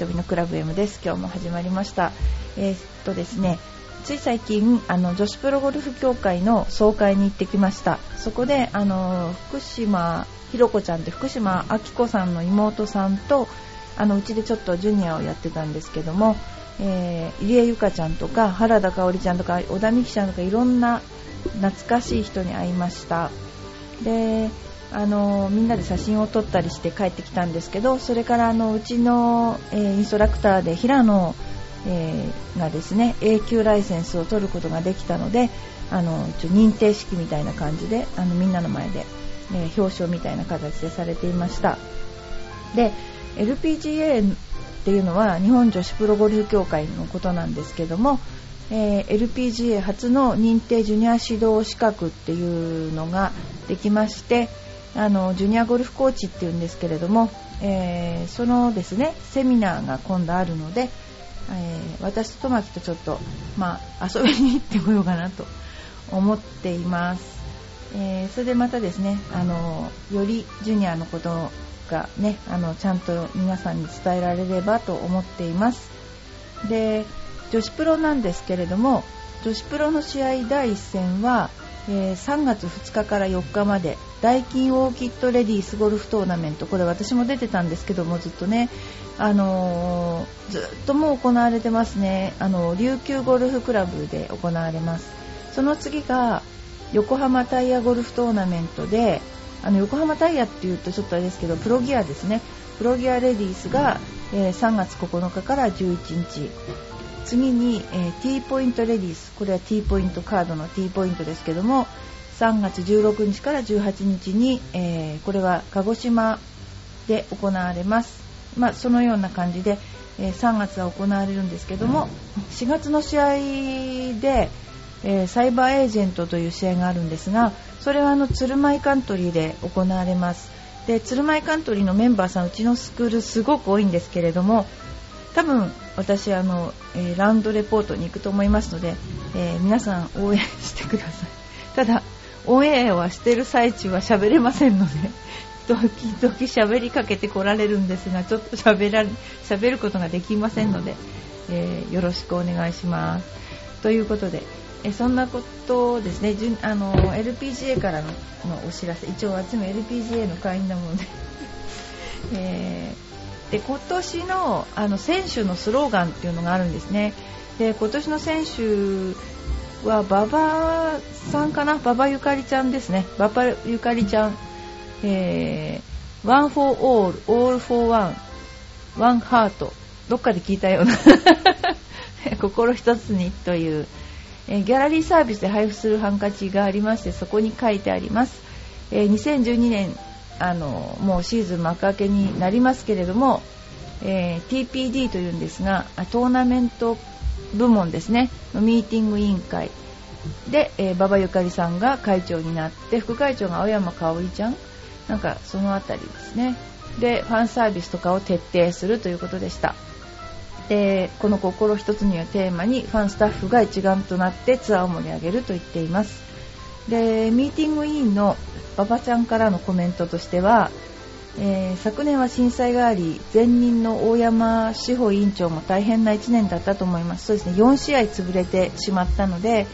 バーディー瞳のクラブ M です。今日も始まりました。えー、っとですねつい最近あの女子プロゴルフ協会の総会に行ってきました。そこであの福島ひろこちゃんって福島あき子さんの妹さんとあのうちでちょっとジュニアをやってたんですけども、えー、入江ゆかちゃんとか原田香織ちゃんとか小田美希ちゃんとかいろんな懐かしい人に会いました。であのみんなで写真を撮ったりして帰ってきたんですけどそれからあのうちの、えー、インストラクターで平野、えー、がですね A 級ライセンスを取ることができたのであの認定式みたいな感じであのみんなの前で、えー、表彰みたいな形でされていました。で LPGA っていうのは日本女子プロゴルフ協会のことなんですけども、えー、LPGA 初の認定ジュニア指導資格っていうのができましてあのジュニアゴルフコーチっていうんですけれども、えー、そのですねセミナーが今度あるので、えー、私とトマキとちょっと、まあ、遊びに行ってこようかなと思っています、えー、それでまたですねあのよりジュニアのことがねあのちゃんと皆さんに伝えられればと思っています。で女子プロなんですけれども女子プロの試合第1戦はえー、3月2日から4日までダイキンオーキッドレディースゴルフトーナメント。これ私も出てたんですけどもずっとね、あのー、ずっともう行われてますね。あの琉球ゴルフクラブで行われます。その次が横浜タイヤゴルフトーナメントであの横浜タイヤっていうとちょっとあれですけどプロギアですね。プロギアレディースが、えー、3月9日から11日。次に、えー、T ポイントレディース。これは T ポイントカードの T ポイントですけども3月16日から18日に、えー、これは鹿児島で行われます、まあ、そのような感じで、えー、3月は行われるんですけども4月の試合で、えー、サイバーエージェントという試合があるんですがそれはあの鶴舞カントリーで行われます。で鶴舞カントリーのメンバーさんうちのスクールすごく多いんですけれども多分私あの、えー、ランドレポートに行くと思いますので、えー、皆さん応援してください。ただオンエアはしてる最中は喋れませんので 時々喋りかけてこられるんですがちょっと喋ら喋ることができませんので、えー、よろしくお願いします。ということでえそんなことをですね。あの LPGA からののお知らせ。一応私も LPGA の会員なもので、えーで今年のあの選手のスローガンっていうのがあるんですね。で今年の選手は馬場さんかな？馬場ゆかりちゃんですね。馬場ゆかりちゃん、えー、One for All All for One One Heart どっかで聞いたような。心一つにという、えー、ギャラリーサービスで配布するハンカチがありましてそこに書いてあります、えー、2012年あのもうシーズン幕開けになりますけれども、えー、TPD というんですがトーナメント部門ですね。のミーティング委員会。で、えー、馬場ゆかりさんが会長になって副会長が青山香織ちゃん。なんかそのあたりですね。でファンサービスとかを徹底するということでした。でこの心一つにはテーマにファンスタッフが一丸となってツアーを盛り上げると言っています。でミーティング委員の馬場ちゃんからのコメントとしては、えー、昨年は震災があり前任の大山志保委員長も大変な1年だったと思います。そうですね。4試合潰れてしまったので、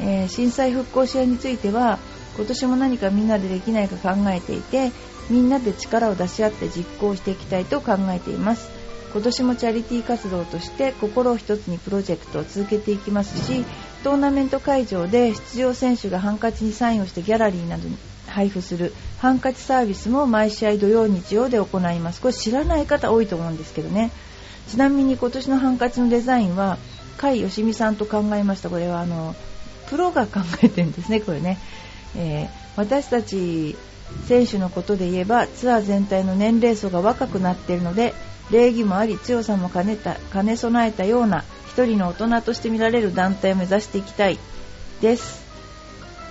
えー、震災復興支援については今年も何かみんなでできないか考えていてみんなで力を出し合って実行していきたいと考えています。今年もチャリティー活動として心を一つにプロジェクトを続けていきますしトーナメント会場で出場選手がハンカチにサインをしてギャラリーなどに配布するハンカチサービスも毎試合土曜日曜で行います。これ知らない方多いと思うんですけどね。ちなみに今年のハンカチのデザインは甲斐よ美さんと考えました。これはあのプロが考えてるんですねこれね、えー、私たち選手のことで言えばツアー全体の年齢層が若くなっているので礼儀もあり強さも兼ねた兼ね備えたような1人の大人として見られる団体を目指していきたいです。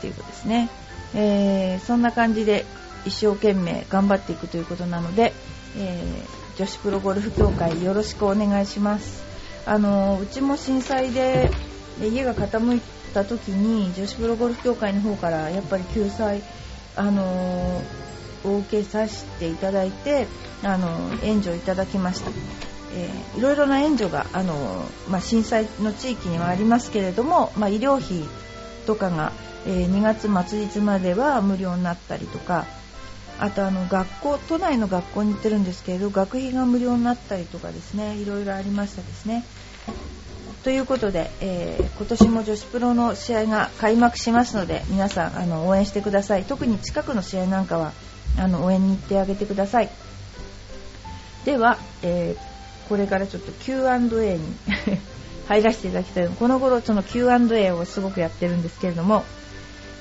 ということですね、えー、そんな感じで一生懸命頑張っていくということなので、えー、女子プロゴルフ協会よろしくお願いします。あのうちも震災で家が傾いた時に女子プロゴルフ協会の方からやっぱり救済あのお受けさせていただいてあの援助いただきました。えー、いろいろな援助があの、まあ、震災の地域にはありますけれども、まあ、医療費とかが、えー、2月末日までは無料になったりとかあとあの学校都内の学校に行ってるんですけれど学費が無料になったりとかですねいろいろありましたですね。ということで、えー、今年も女子プロの試合が開幕しますので皆さんあの応援してください特に近くの試合なんかはあの応援に行ってあげてくださいでは、えー、これからちょっと Q&A に 入らせていただきたいこの頃その Q&A をすごくやってるんですけれども、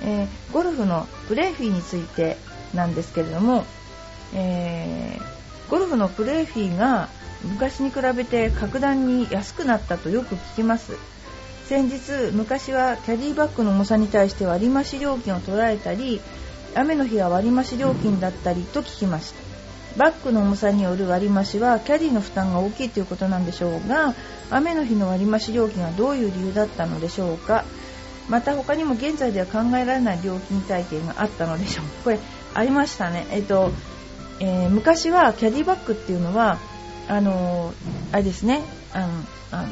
えー、ゴルフのプレーフィーについてなんですけれども、えー、ゴルフのプレーフィーが昔に比べて格段に安くなったとよく聞きます。先日昔はキャディバッグの重さに対して割増料金を取られたり雨の日は割増料金だったりと聞きました。バッグの重さによる割増はキャディの負担が大きいということなんでしょうが雨の日の割増料金はどういう理由だったのでしょうか。また他にも現在では考えられない料金体系があったのでしょう。かこれありましたね、えっとえー、昔はキャディバッグっていうのはあのあれですね。あのあの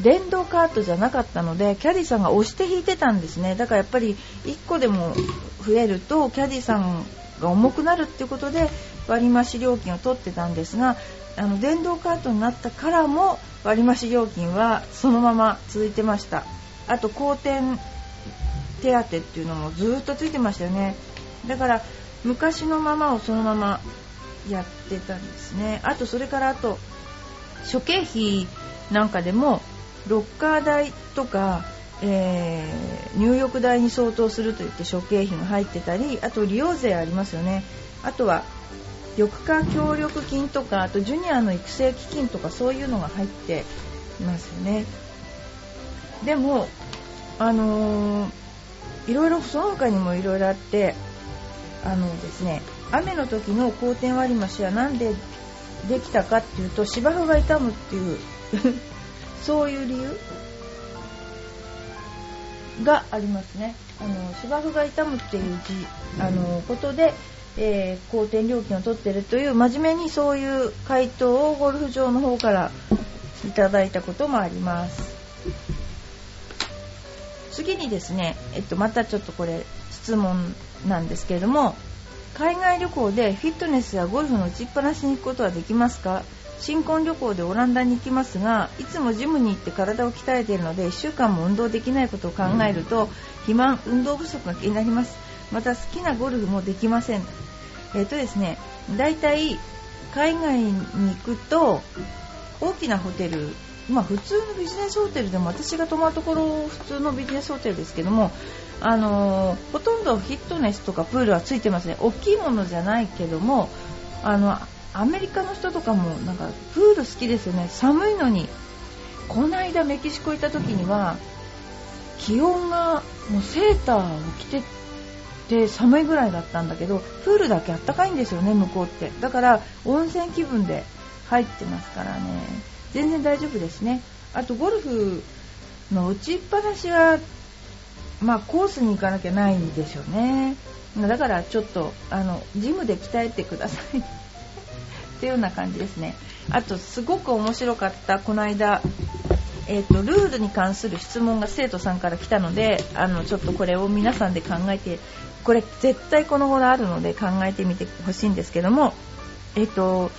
電動カートじゃなかったのでキャディさんが押して引いてたんですね。だからやっぱり1個でも増えるとキャディさんが重くなるっていうことで割増料金を取ってたんですがあの電動カートになったからも割増料金はそのまま続いてました。あと後転手当っていうのもずっとついてましたよね。だから昔のままをそのままやってたんですね。あとそれからあと諸経費なんかでもロッカー代とか、えー、入浴代に相当するといって諸経費が入ってたりあと利用税ありますよね。あとは緑化協力金とかあとジュニアの育成基金とかそういうのが入っていますよね。でもあのー、いろいろその他にもいろいろあってあのですね雨の時の好転割増は何でできたかっていうと芝生が傷むっていう そういう理由がありますね。あの芝生が傷むっていうあのことで、えー、好転料金を取ってるという真面目にそういう回答をゴルフ場の方からいただいたこともあります。次にですね、えっと、またちょっとこれ質問なんですけれども海外旅行でフィットネスやゴルフの打ちっぱなしに行くことはできますか？新婚旅行でオランダに行きますがいつもジムに行って体を鍛えているので1週間も運動できないことを考えると肥満運動不足が気になります。また好きなゴルフもできません。えっ、とですねだいたい海外に行くと大きなホテルまあ、普通のビジネスホテルでも私が泊まるところ普通のビジネスホテルですけどもあのほとんどフィットネスとかプールはついてますね。大きいものじゃないけどもあのアメリカの人とかもなんかプール好きですよね。寒いのに。この間メキシコ行った時には気温がもうセーターを着てて寒いぐらいだったんだけどプールだけあったかいんですよね向こうって。だから温泉気分で入ってますからね。全然大丈夫ですね。あとゴルフの打ちっぱなしはまあ、コースに行かなきゃないんでしょうね。だからちょっとあのジムで鍛えてください。っていうような感じですね。あとすごく面白かったこの間えーと、ルールに関する質問が生徒さんから来たのであのちょっとこれを皆さんで考えてこれ絶対この頃あるので考えてみてほしいんですけども、えーと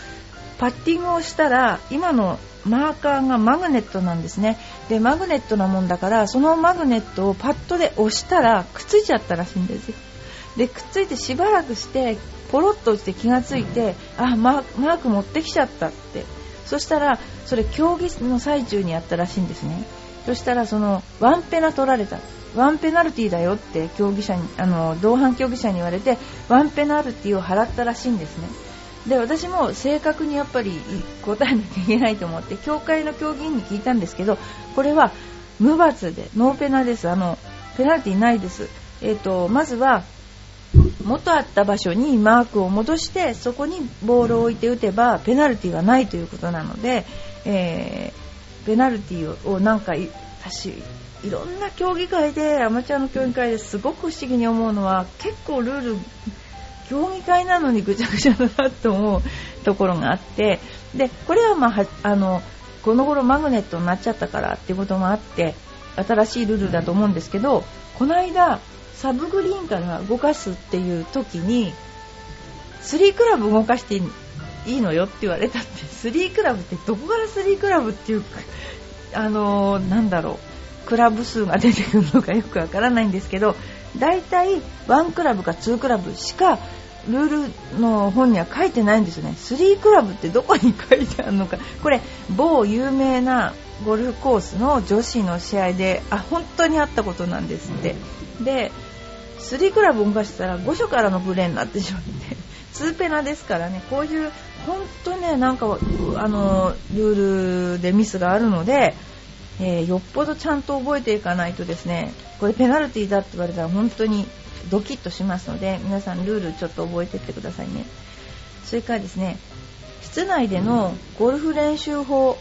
パッティングをしたら今のマーカーがマグネットなんですね。でマグネットなもんだからそのマグネットをパッドで押したらくっついちゃったらしいんですよ。でくっついてしばらくしてポロッと落ちて気がついてあマーク持ってきちゃったって。そしたらそれ競技の最中にやったらしいんですね。そしたらそのワンペナ取られた。ワンペナルティーだよって競技者にあの同伴競技者に言われてワンペナルティーを払ったらしいんですね。で私も正確にやっぱり答えなきゃいけないと思って協会の競技員に聞いたんですけどこれは無罰でノーペナです。あのペナルティないです、えーと、まずは元あった場所にマークを戻してそこにボールを置いて打てばペナルティはないということなので、えー、ペナルティをなんか私いろんな競技会でアマチュアの競技会ですごく不思議に思うのは結構ルール競技会なのにぐちゃぐちゃだなと思うところがあってでこれはまああのこの頃マグネットになっちゃったからっていうこともあって新しいルールだと思うんですけどこの間サブグリーンから動かすっていう時に3クラブ動かしていいのよって言われたって3クラブってどこから3クラブっていうあの、なんだろう。クラブ数が出てくるのかよくわからないんですけど大体1クラブか2クラブしかルールの本には書いてないんですよね。3クラブってどこに書いてあるのか。これ某有名なゴルフコースの女子の試合であ本当にあったことなんですって。で3クラブ動かしたら5所からのプレーになってしまって2ペナですからね。こういう本当ねなんかあのルールでミスがあるので、えー、よっぽどちゃんと覚えていかないとですねこれペナルティだって言われたら本当にドキッとしますので皆さんルールちょっと覚えていってくださいね。それからですね室内でのゴルフ練習法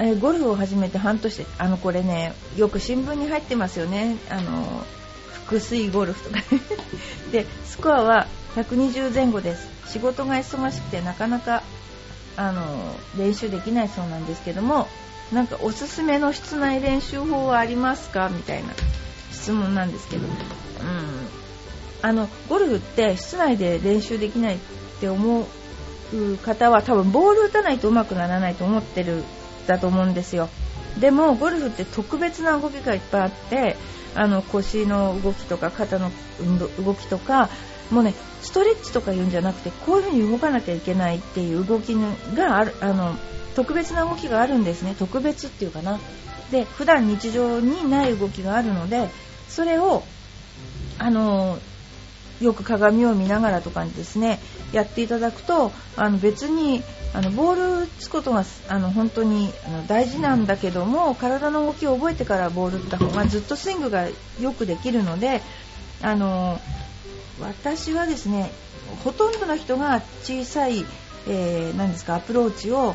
えー、ゴルフを始めて半年あのこれねよく新聞に入ってますよね。あの複水ゴルフとか でスコアは120前後です。仕事が忙しくてなかなかあの練習できないそうなんですけどもなんかおすすめの室内練習法はありますか？みたいな質問なんですけど、うん、あのゴルフって室内で練習できないって思う方は多分ボール打たないと上手くならないと思ってるだと思うんですよ。でもゴルフって特別な動きがいっぱいあってあの腰の動きとか肩の動きとかもうねストレッチとか言うんじゃなくてこういう風に動かなきゃいけないっていう動きがあるあの特別な動きがあるんですね。特別っていうかな。で普段日常にない動きがあるのでそれをあのよく鏡を見ながらとかにですねやっていただくとあの別にあのボール打つことがあの本当にあの大事なんだけども体の動きを覚えてからボール打った方がずっとスイングがよくできるのであの私はですねほとんどの人が小さい、えー、ですかアプローチを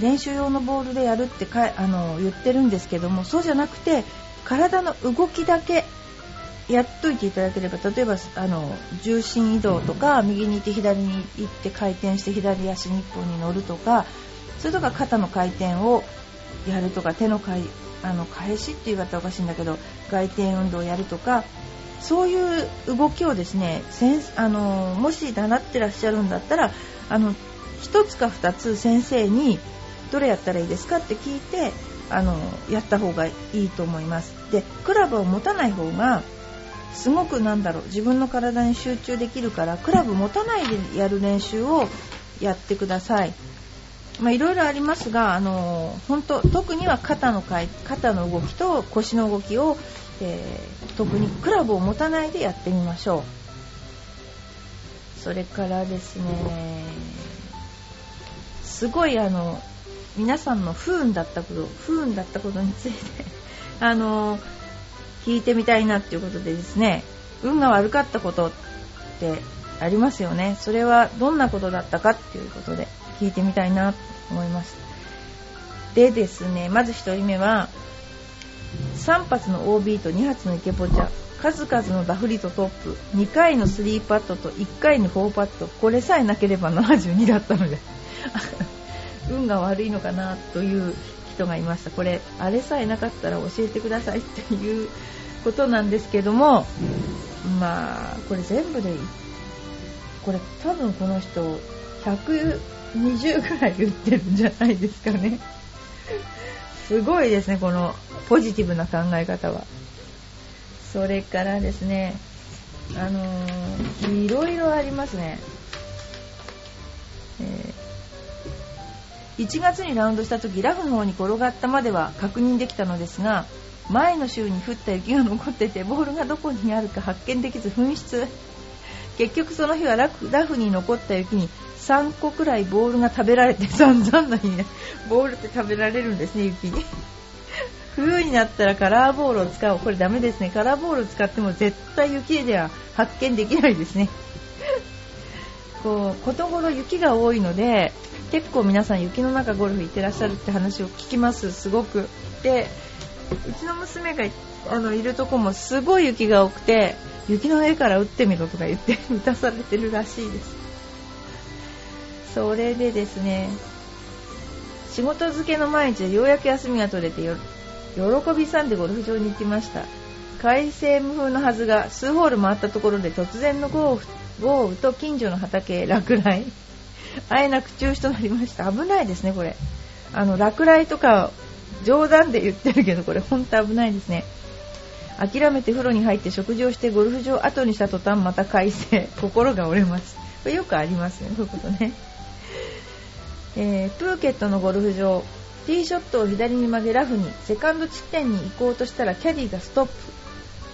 練習用のボールでやるってかあの言ってるんですけどもそうじゃなくて体の動きだけやっといていただければ例えばあの重心移動とか右に行って左に行って回転して左足に1本に乗るとかそれとか肩の回転をやるとか手のかいあの返しって言い方おかしいんだけど外転運動をやるとかそういう動きをですねあのもし習ってらっしゃるんだったらあの1つか2つ先生にどれやったらいいですかって聞いてあのやった方がいいと思います。でクラブを持たない方がすごくなんだろう自分の体に集中できるからクラブ持たないでやる練習をやってください。まあ、いろいろありますが、あの本当特には肩の肩の動きと腰の動きを、えー、特にクラブを持たないでやってみましょう。それからですね、すごいあの皆さんの不運だったこと不運だったことについて あの聞いてみたいなっていうことでですね運が悪かったことってありますよねそれはどんなことだったかっていうことで聞いてみたいなと思います。でですねまず1人目は3発の OB と2発のイケポチャ数々のダフリとトップ。2回の3パットと1回の4パット。これさえなければ72だったので。運が悪いのかなという人がいました。これあれさえなかったら教えてくださいっていうことなんですけどもまあこれ全部でこれ多分この人20ぐらい言ってるんじゃないですかね。すごいですねこのポジティブな考え方は。それからですねあのー、いろいろありますね、えー1月にラウンドした時ラフの方に転がったまでは確認できたのですが前の週に降った雪が残っててボールがどこにあるか発見できず紛失。結局その日はラフに残った雪に3個くらいボールが食べられて散々な日ねボールって食べられるんですね雪に。冬になったらカラーボールを使う。これダメですね。カラーボールを使っても絶対雪では発見できないですね。こうことごろ雪が多いので結構皆さん雪の中ゴルフ行ってらっしゃるって話を聞きます。すごく。でうちの娘があのいるとこもすごい雪が多くて雪の上から打ってみろとか言って 打たされてるらしいです。それでですね仕事漬けの毎日でようやく休みが取れてよ喜びさんでゴルフ場に行きました。快晴無風のはずが数ホール回ったところで突然の豪雨と近所の畑落雷。あえなく中止となりました。危ないですねこれ。あの落雷とか冗談で言ってるけどこれ本当危ないですね。諦めて風呂に入って食事をしてゴルフ場後にした途端また快晴。心が折れます。これよくありますねそういうことね、えー、プーケットのゴルフ場。ティーショットを左に曲げラフに。セカンド地点に行こうとしたらキャディがストップ。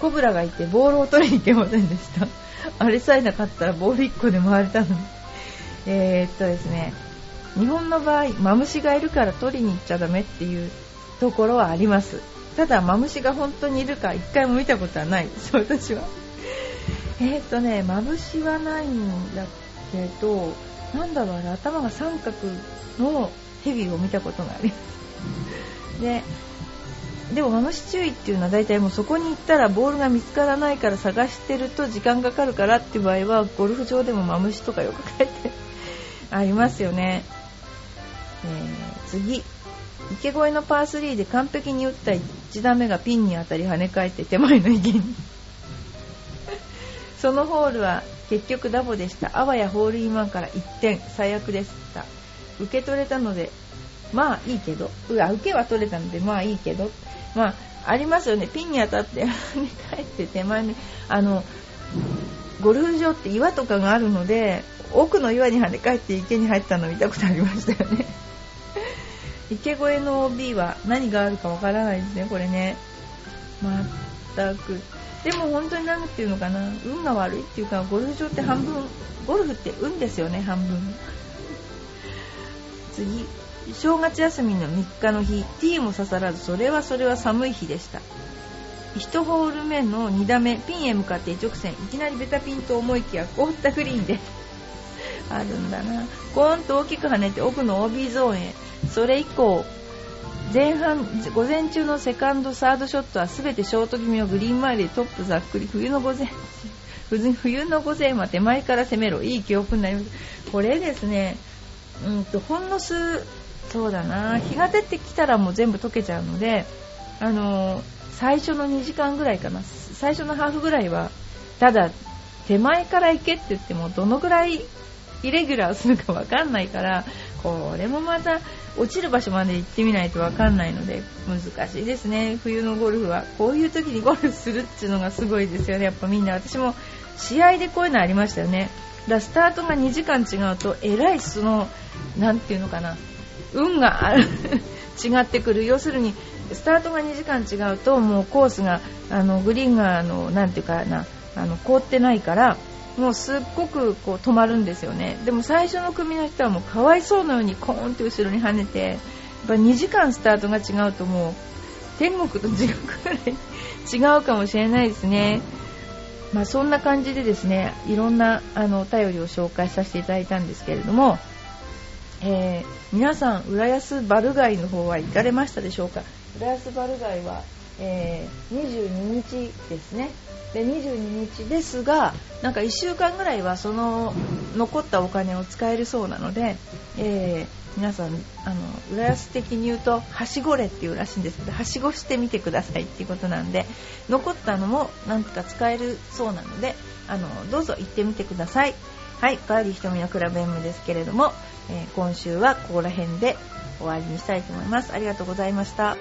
コブラがいてボールを取りに行けませんでした。あれさえなかったらボール1個で回れたのに。え、っとですね。日本の場合マムシがいるから取りに行っちゃダメっていうところはあります。ただマムシが本当にいるか一回も見たことはない。です私は。え、っとねマムシはないんだけどなんだろうあれ頭が三角のヘビを見たことがあります。ででもマムシ注意っていうのは大体もうそこに行ったらボールが見つからないから探してると時間かかるからっていう場合はゴルフ場でもマムシとかよく書いてありますよね、えー、次。池越えのパー3で完璧に打った1打目がピンに当たり跳ね返って手前の池に。そのホールは結局ダボでした。あわやホールインワンから1点最悪でした。受け取れたのでまあいいけど。うわ受けは取れたのでまあいいけど。まあありますよね。ピンに当たって跳ね返って手前にあのゴルフ場って岩とかがあるので奥の岩に跳ね返って池に入ったの見たことありましたよね。池越えの OB は何があるかわからないですねこれね。全く。でも本当に何ていうのかな。運が悪いっていうかゴルフ場って半分ゴルフって運ですよね半分。次。正月休みの3日の日ティーも刺さらずそれはそれは寒い日でした。1ホール目の2打目ピンへ向かって一直線。いきなりベタピンと思いきや凍ったグリーンで あるんだな。コーンと大きく跳ねて奥の OB ゾーンへ。それ以降前半午前中のセカンドサードショットは全てショート気味をグリーン周りでトップざっくり。冬の午前冬の午前は手前から攻めろ。いい記憶になります。これですね。うんとほんの数そうだな。日が出てきたらもう全部溶けちゃうのであの、最初の2時間ぐらいかな。最初のハーフぐらいはただ手前から行けって言ってもどのぐらいイレギュラーするかわかんないからこれもまた落ちる場所まで行ってみないとわかんないので難しいですね。冬のゴルフはこういう時にゴルフするっていうのがすごいですよね。やっぱみんな私も試合でこういうのありましたよね。だスタートが2時間違うとえらいその何ていうのかな。運が 違ってくる。要するにスタートが2時間違うともうコースがあのグリーンがあのなていうかな。あの凍ってないからもうすっごくこう止まるんですよねでも最初の組の人はもうかわいそうなようにコーンって後ろに跳ねてやっぱ2時間スタートが違うともう天国と地獄ぐらい 違うかもしれないですね。まあ、そんな感じでですねいろんなあのお便りを紹介させていただいたんですけれどもえー、皆さん浦安バル街の方は行かれましたでしょうか？浦安バル街は、えー、22日ですねで22日ですがなんか1週間ぐらいはその残ったお金を使えるそうなので、えー、皆さんあの浦安的に言うとはしごれっていうらしいんですけどはしごしてみてくださいっていうことなんで残ったのもなんとか使えるそうなのであのどうぞ行ってみてください。はい、ガーリー瞳のクラブ M ですけれども、えー、今週はここら辺で終わりにしたいと思います。ありがとうございました。